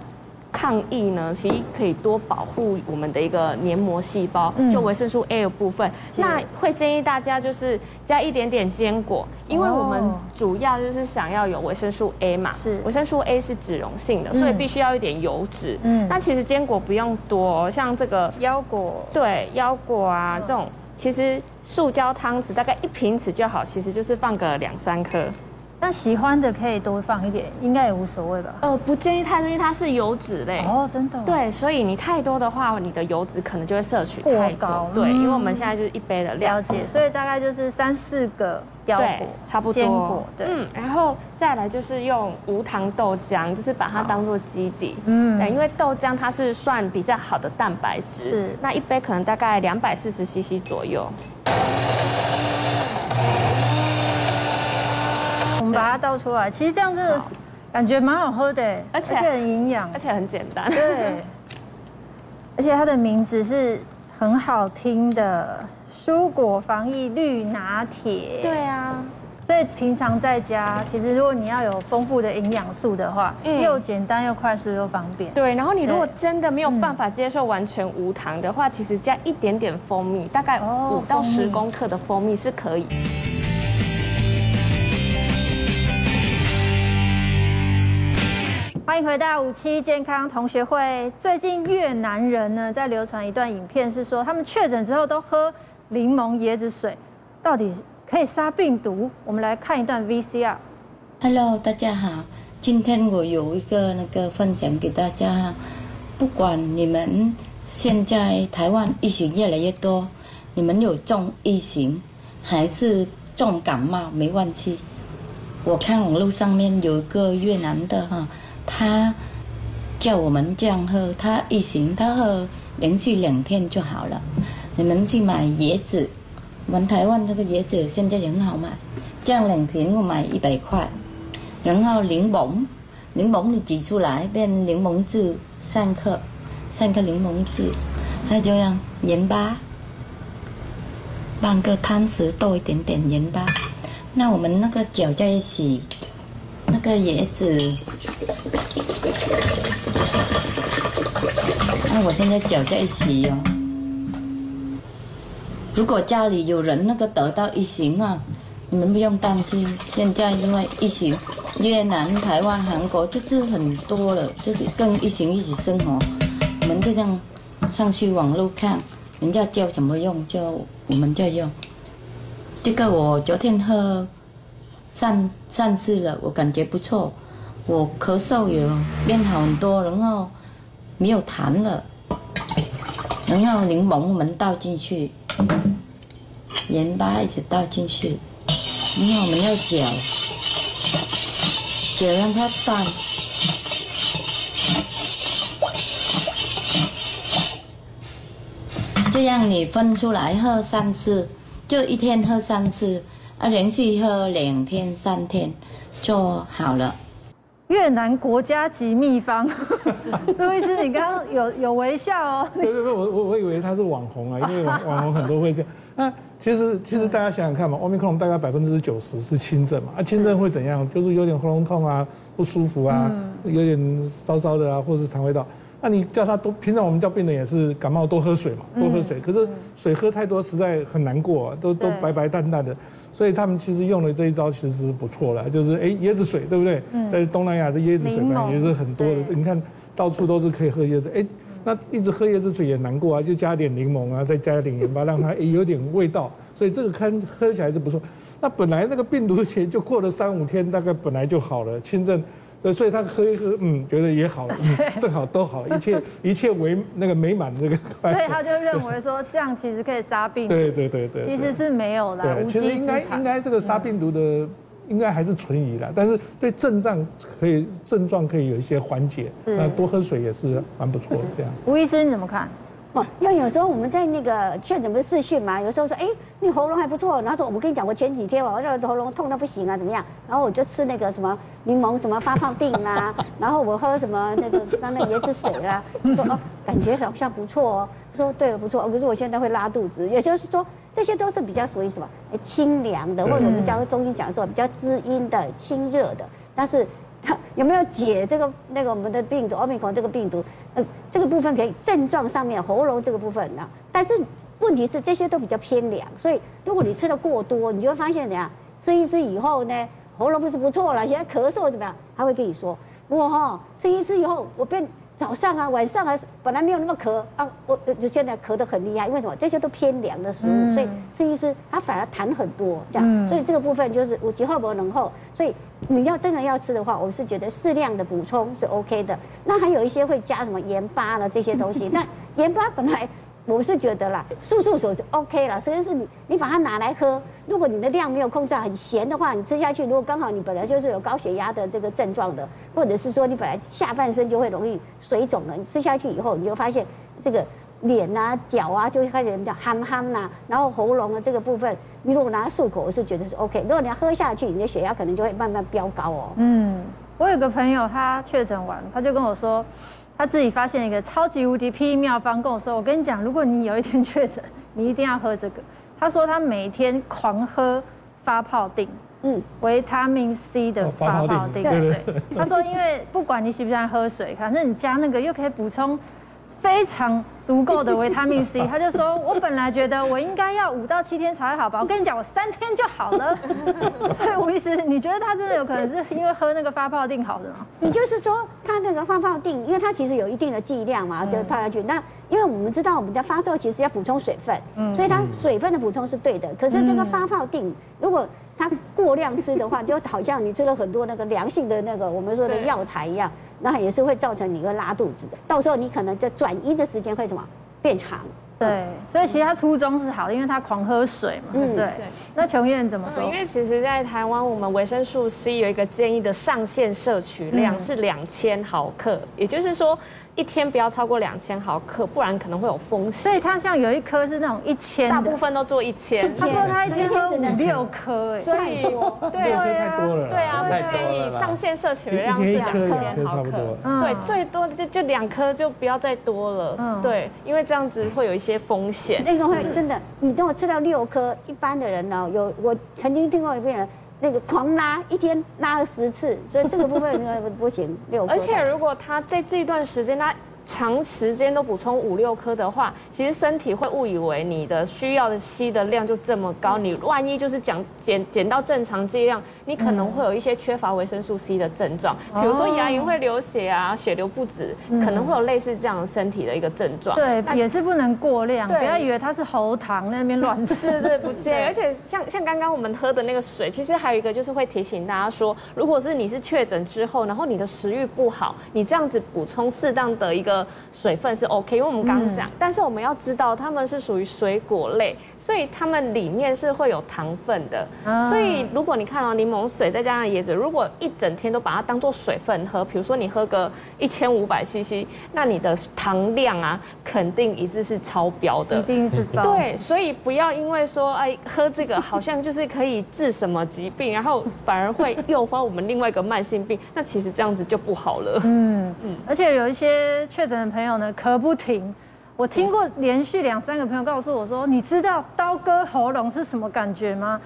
Speaker 5: 抗疫呢，其实可以多保护我们的一个黏膜细胞，就维生素 A 的部分。那会建议大家就是加一点点坚果，因为我们主要就是想要有维生素 A 嘛。是，维生素 A 是脂溶性的，所以必须要一点油脂。嗯，那其实坚果不用多，像这个
Speaker 1: 腰果，
Speaker 5: 对，腰果啊这种，其实塑胶汤匙大概一瓶匙就好，其实就是放个两三颗。
Speaker 1: 那喜欢的可以多放一点，应该也无所谓吧？
Speaker 5: 呃，不建议太多，因为它是油脂类。
Speaker 1: 哦，真的。
Speaker 5: 对，所以你太多的话，你的油脂可能就会摄取太高。对，因为我们现在就是一杯的量。
Speaker 1: 了解，所以大概就是三四个腰果，
Speaker 5: 差不多。坚果，对。嗯，然后再来就是用无糖豆浆，就是把它当做基底。嗯。对，因为豆浆它是算比较好的蛋白质。是。那一杯可能大概两百四十 CC 左右。
Speaker 1: 把它倒出来，其实这样子感觉蛮好喝的，而且很营养，
Speaker 5: 而且很简单。
Speaker 1: 对，而且它的名字是很好听的“蔬果防疫绿拿铁”。
Speaker 5: 对啊，
Speaker 1: 所以平常在家，其实如果你要有丰富的营养素的话，嗯，又简单又快速又方便。
Speaker 5: 对，然后你如果真的没有办法接受完全无糖的话，其实加一点点蜂蜜，大概五到十公克的蜂蜜是可以。
Speaker 1: 欢迎回到五七健康同学会。最近越南人呢，在流传一段影片，是说他们确诊之后都喝柠檬椰子水，到底可以杀病毒？我们来看一段 VCR。
Speaker 7: Hello，大家好，今天我有一个那个分享给大家，不管你们现在台湾疫情越来越多，你们有重疫情还是重感冒没关系。我看网络上面有一个越南的哈，他叫我们这样喝，他一行他喝连续两天就好了。你们去买椰子，我们台湾这个椰子现在很好买，这样两瓶我买一百块。然后柠檬，柠檬你挤出来变柠檬汁三克，三克柠檬汁，还有这样盐巴，半个汤匙多一点点盐巴。那我们那个搅在一起，那个椰子，那我现在搅在一起哟、哦。如果家里有人那个得到疫情啊，你们不用担心。现在因为疫情，越南、台湾、韩国就是很多了，就是跟疫情一起生活。我们就这样上去网络看，人家教怎么用就我们就用。这个我昨天喝三三次了，我感觉不错，我咳嗽有变好很多，然后没有痰了，然后柠檬我们倒进去，盐巴一起倒进去，然后我们要搅，搅让它散，这样你分出来喝三次。就一天喝三次，啊，连续喝两天三天就好了。
Speaker 1: 越南国家级秘方，朱医师，你刚刚有有微笑哦。
Speaker 2: 对对对，我我我以为他是网红啊，因为网网红很多会这样。那其实其实大家想想看嘛，Omicron 大概百分之九十是轻症嘛，啊，轻症会怎样？就是有点喉咙痛啊，不舒服啊，有点烧烧的啊，或者是肠胃道。那你叫他多，平常我们叫病人也是感冒多喝水嘛，多喝水。可是水喝太多实在很难过，都都白白淡淡的。所以他们其实用的这一招其实是不错的，就是哎椰子水对不对？在东南亚这椰子水嘛也是很多的，你看到处都是可以喝椰子。哎，那一直喝椰子水也难过啊，就加点柠檬啊，再加一点盐巴，让它哎有点味道。所以这个看喝起来是不错。那本来这个病毒前就过了三五天，大概本来就好了，轻症。所以他喝一喝，嗯，觉得也好正好都好，一切 一切为那个美满这个。
Speaker 1: 所以他就认为说，这样其实可以杀病毒。
Speaker 2: 对对对对。
Speaker 1: 其实是没有啦。
Speaker 2: 对，其实应该应该这个杀病毒的，应该还是存疑的，但是对症状可以症状可以有一些缓解。那多喝水也是蛮不错的这样。
Speaker 1: 吴医生你怎么看？
Speaker 3: 哦，因为有时候我们在那个确诊不是视讯嘛，有时候说，哎，你喉咙还不错，然后说，我跟你讲，我前几天我这喉咙痛到不行啊，怎么样？然后我就吃那个什么柠檬什么发泡定啦，然后我喝什么那个刚那椰子水啦，说哦，感觉好像不错哦，说对了不错，可是我现在会拉肚子，也就是说，这些都是比较属于什么，哎，清凉的，或者我们教中医讲说比较滋阴的、清热的，但是。有没有解这个那个我们的病毒奥密克戎这个病毒？呃，这个部分可以症状上面喉咙这个部分呢？但是问题是这些都比较偏凉，所以如果你吃的过多，你就会发现怎样？吃一次以后呢，喉咙不是不错了，现在咳嗽怎么样？他会跟你说，我哈吃一次以后我变。早上啊，晚上啊，本来没有那么咳啊，我就现在咳得很厉害，因为什么？这些都偏凉的食物，嗯、所以吃一吃，它反而痰很多，这样。嗯、所以这个部分就是我节后不能厚，所以你要真的要吃的话，我是觉得适量的补充是 OK 的。那还有一些会加什么盐巴了这些东西，那盐巴本来。我是觉得啦，漱漱口就 OK 了。首先是你，你把它拿来喝，如果你的量没有控制很咸的话，你吃下去，如果刚好你本来就是有高血压的这个症状的，或者是说你本来下半身就会容易水肿的，你吃下去以后，你就发现这个脸啊、脚啊就会开始比较憨憨呐，然后喉咙的这个部分，你如果拿来漱口，我是觉得是 OK。如果你要喝下去，你的血压可能就会慢慢飙高哦。
Speaker 1: 嗯，我有个朋友他确诊完，他就跟我说。他自己发现一个超级无敌霹雳妙方，跟我说：“我跟你讲，如果你有一天确诊，你一定要喝这个。”他说他每天狂喝发泡定，嗯，维他命 C 的发泡定。对，他说，因为不管你喜不喜欢喝水，反正你加那个又可以补充。非常足够的维他命 C，他就说：“我本来觉得我应该要五到七天才会好吧，我跟你讲，我三天就好了。”所以吴医师，你觉得他真的有可能是因为喝那个发泡定好的吗？
Speaker 3: 你就是说他那个发泡定，因为它其实有一定的剂量嘛，就泡下去。那因为我们知道我们的发烧其实要补充水分，所以它水分的补充是对的。可是这个发泡定如果它过量吃的话，就好像你吃了很多那个良性的那个我们说的药材一样。那也是会造成你会拉肚子的，到时候你可能在转阴的时间会什么变长。
Speaker 1: 对，所以其实他初衷是好的，因为他狂喝水嘛。嗯，对。那琼燕怎么说？
Speaker 5: 因为其实，在台湾，我们维生素 C 有一个建议的上限摄取量是两千毫克，也就是说。一天不要超过两千毫克，不然可能会有风险。
Speaker 1: 所以他像有一颗是那种一千，
Speaker 5: 大部分都做一千。
Speaker 1: 他说他一天喝五六颗，哎，
Speaker 5: 所以
Speaker 2: 对啊，太多了。
Speaker 5: 对啊，不建议上限摄取量是两千毫克。对，最多就就两颗，就不要再多了。对，因为这样子会有一些风险。
Speaker 3: 那个会真的，你等我吃到六颗，一般的人呢，有我曾经听过一个人。那个狂拉，一天拉了十次，所以这个部分不 不行。六，
Speaker 5: 而且如果他在这一段时间他。长时间都补充五六颗的话，其实身体会误以为你的需要的硒的量就这么高。你万一就是讲减减到正常剂量，你可能会有一些缺乏维生素 C 的症状，比如说牙龈会流血啊，血流不止，可能会有类似这样身体的一个症状。
Speaker 1: 对，也是不能过量，不要以为它是喉糖那边乱吃。
Speaker 5: 对对，不建议。而且像像刚刚我们喝的那个水，其实还有一个就是会提醒大家说，如果是你是确诊之后，然后你的食欲不好，你这样子补充适当的一个。水分是 OK，因为我们刚刚讲，但是我们要知道它们是属于水果类，所以它们里面是会有糖分的。所以如果你看到柠檬水再加上椰子，如果一整天都把它当做水分喝，比如说你喝个一千五百 CC，那你的糖量啊，肯定一直是超标的。
Speaker 1: 一定是高。
Speaker 5: 对，所以不要因为说哎喝这个好像就是可以治什么疾病，然后反而会诱发我们另外一个慢性病，那其实这样子就不好了。
Speaker 1: 嗯嗯，而且有一些确诊的朋友呢。咳不停，我听过连续两三个朋友告诉我说：“你知道刀割喉咙是什么感觉吗？”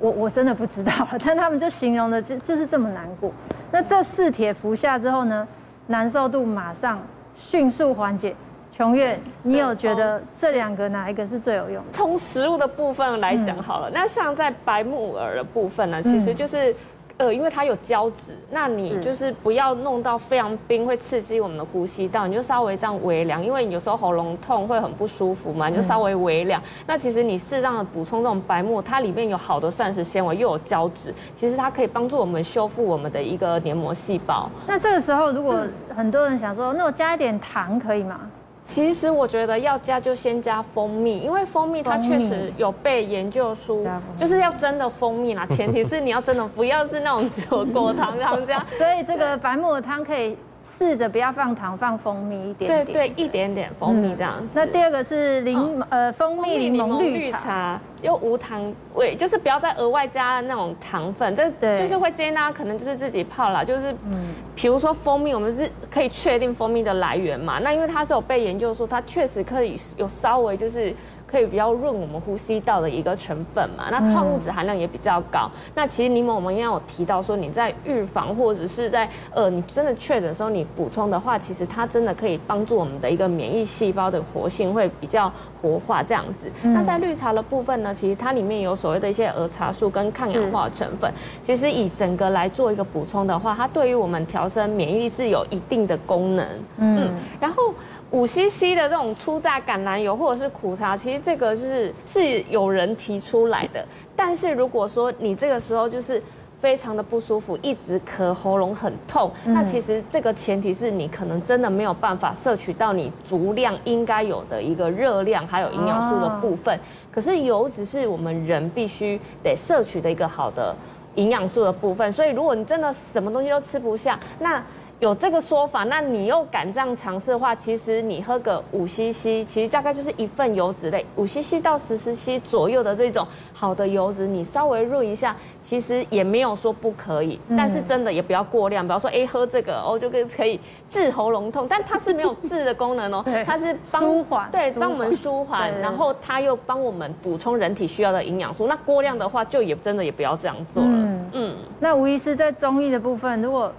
Speaker 1: 我我真的不知道了，但他们就形容的就就是这么难过。那这四帖服下之后呢，难受度马上迅速缓解。琼月，你有觉得这两个哪一个是最有用的？
Speaker 5: 从食物的部分来讲好了，嗯、那像在白木耳的部分呢，其实就是。嗯呃，因为它有胶质，那你就是不要弄到非常冰，会刺激我们的呼吸道。你就稍微这样微凉，因为你有时候喉咙痛会很不舒服嘛，你就稍微微凉。那其实你适当的补充这种白木，它里面有好多膳食纤维，又有胶质，其实它可以帮助我们修复我们的一个黏膜细胞。
Speaker 1: 那这个时候，如果很多人想说，那我加一点糖可以吗？
Speaker 5: 其实我觉得要加就先加蜂蜜，因为蜂蜜它确实有被研究出，就是要真的蜂蜜啦，前提是你要真的不要是那种果糖糖浆。
Speaker 1: 所以这个白木耳汤可以。试着不要放糖，放蜂蜜一点点。
Speaker 5: 对对，一点点蜂蜜这样
Speaker 1: 那第二个是柠呃蜂蜜柠檬绿茶，
Speaker 5: 又无糖味，就是不要再额外加那种糖分。这就是会建议大家可能就是自己泡啦，就是嗯，比如说蜂蜜，我们是可以确定蜂蜜的来源嘛。那因为它是有被研究说，它确实可以有稍微就是。可以比较润我们呼吸道的一个成分嘛，那矿物质含量也比较高。嗯、那其实柠檬我们应该有提到说，你在预防或者是在呃你真的确诊的时候，你补充的话，其实它真的可以帮助我们的一个免疫细胞的活性会比较活化这样子。嗯、那在绿茶的部分呢，其实它里面有所谓的一些儿茶素跟抗氧化的成分。嗯、其实以整个来做一个补充的话，它对于我们调升免疫力是有一定的功能。嗯，嗯，然后。五 CC 的这种初榨橄榄油或者是苦茶，其实这个是是有人提出来的。但是如果说你这个时候就是非常的不舒服，一直咳，喉咙很痛，那其实这个前提是你可能真的没有办法摄取到你足量应该有的一个热量还有营养素的部分。可是油脂是我们人必须得摄取的一个好的营养素的部分。所以如果你真的什么东西都吃不下，那有这个说法，那你又敢这样尝试的话，其实你喝个五 CC，其实大概就是一份油脂类，五 CC 到十 CC 左右的这种好的油脂，你稍微润一下，其实也没有说不可以，嗯、但是真的也不要过量，比方说哎喝这个哦就跟可以治喉咙痛，但它是没有治的功能哦，它是帮舒缓，对，帮我们舒缓，然后它又帮我们补充人体需要的营养素，那过量的话就也真的也不要这样做了，嗯，嗯。
Speaker 1: 那吴医师在中医的部分，如果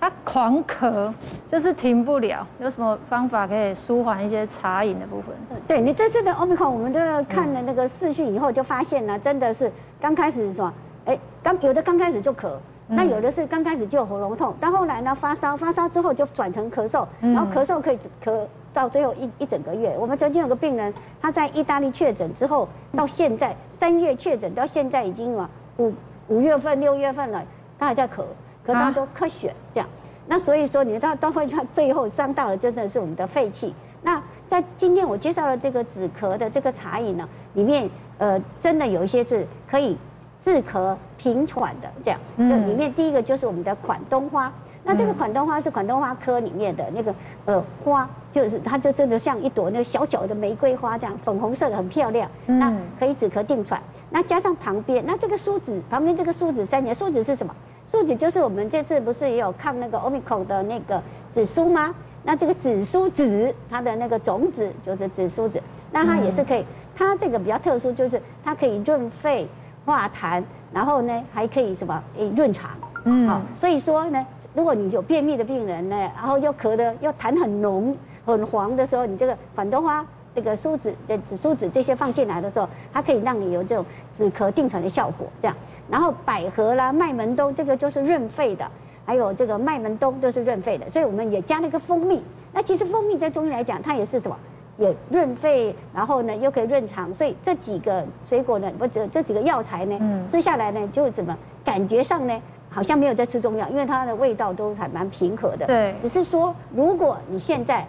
Speaker 1: 他狂咳，就是停不了，有什么方法可以舒缓一些茶饮的部分？
Speaker 3: 对你这次的 Omicron，我们都看了那个视讯以后，就发现呢，真的是刚开始是说，哎，刚有的刚开始就咳，那有的是刚开始就有喉咙痛，到后来呢发烧，发烧之后就转成咳嗽，然后咳嗽可以咳到最后一一整个月。我们曾经有个病人，他在意大利确诊之后，到现在三月确诊，到现在已经啊五五月份六月份了，他还在咳。可他都咳血这样，那所以说你到到会最后伤到了真的是我们的肺气。那在今天我介绍的这个止咳的这个茶饮呢，里面呃真的有一些是可以治咳平喘的，这样。嗯。就里面第一个就是我们的款冬花。那这个款冬花是款冬花科里面的那个呃花，就是它就真的像一朵那个小小的玫瑰花这样，粉红色的很漂亮。那可以止咳定喘。那加上旁边，那这个苏子旁边这个苏子三年，苏子是什么？苏子就是我们这次不是也有抗那个 Omicron 的那个紫苏吗？那这个紫苏籽它的那个种子就是紫苏籽，那它也是可以，它这个比较特殊，就是它可以润肺化痰，然后呢还可以什么诶润肠。嗯，好，所以说呢，如果你有便秘的病人呢，然后又咳的又痰很浓很黄的时候，你这个款冬花、这个苏子、这紫苏子这些放进来的时候，它可以让你有这种止咳定喘的效果。这样，然后百合啦、麦门冬这个就是润肺的，还有这个麦门冬都是润肺的，所以我们也加了一个蜂蜜。那其实蜂蜜在中医来讲，它也是什么？也润肺，然后呢又可以润肠，所以这几个水果呢，不这这几个药材呢，嗯、吃下来呢就怎么感觉上呢？好像没有在吃中药，因为它的味道都还蛮平和的。对，只是说如果你现在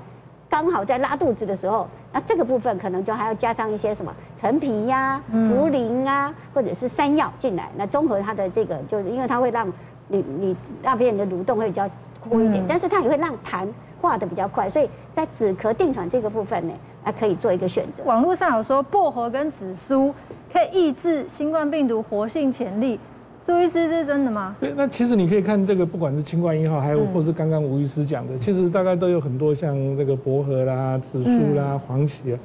Speaker 3: 刚好在拉肚子的时候，那这个部分可能就还要加上一些什么陈皮呀、啊、茯苓啊，或者是山药进来，那综合它的这个，就是因为它会让你你大便的蠕动会比较多一点，但是它也会让痰化的比较快，所以在止咳定喘这个部分呢，还可以做一个选择。
Speaker 1: 网络上有说薄荷跟紫苏可以抑制新冠病毒活性潜力。朱医师，这是真的吗？
Speaker 2: 对，那其实你可以看这个，不管是清冠一号，还有或是刚刚吴医师讲的，其实大概都有很多像这个薄荷啦、紫苏啦、黄芪啊。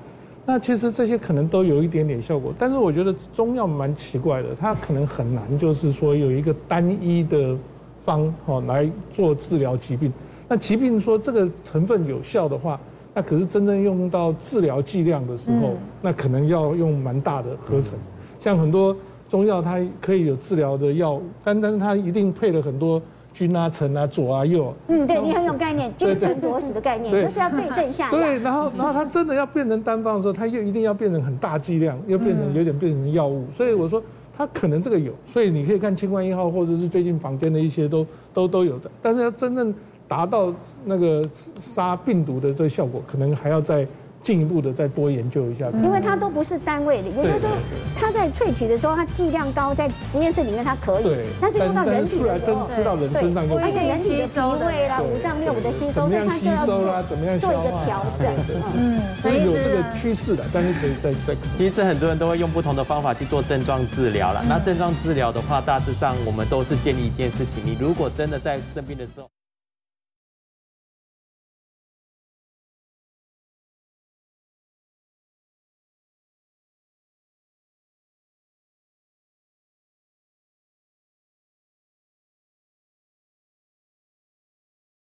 Speaker 2: 那其实这些可能都有一点点效果，但是我觉得中药蛮奇怪的，它可能很难，就是说有一个单一的方哦来做治疗疾病。那疾病说这个成分有效的话，那可是真正用到治疗剂量的时候，那可能要用蛮大的合成，像很多。中药它可以有治疗的药，但但是它一定配了很多君啊、臣啊、左啊、右。
Speaker 3: 嗯，对你很有概念，君臣佐使的概念，就是要对症下药。
Speaker 2: 对，然后然后它真的要变成单方的时候，它又一定要变成很大剂量，又变成有点变成药物。所以我说它可能这个有，所以你可以看清冠一号或者是最近房间的一些都都都有的，但是要真正达到那个杀病毒的这个效果，可能还要再。进一步的再多研究一下，
Speaker 3: 因为它都不是单位的，也就是说，它在萃取的时候，它剂量高，在实验室里面它可以，但是用到人体的时候，
Speaker 2: 吃到人身上就，
Speaker 3: 而且人体的脾胃啦、五脏六腑的吸收，
Speaker 2: 怎么样吸收啦，怎么样
Speaker 3: 做一个调整，
Speaker 2: 嗯，所以有这个趋势的，但是可以再再。
Speaker 4: 其实很多人都会用不同的方法去做症状治疗了，那症状治疗的话，大致上我们都是建立一件事情，你如果真的在生病的时候。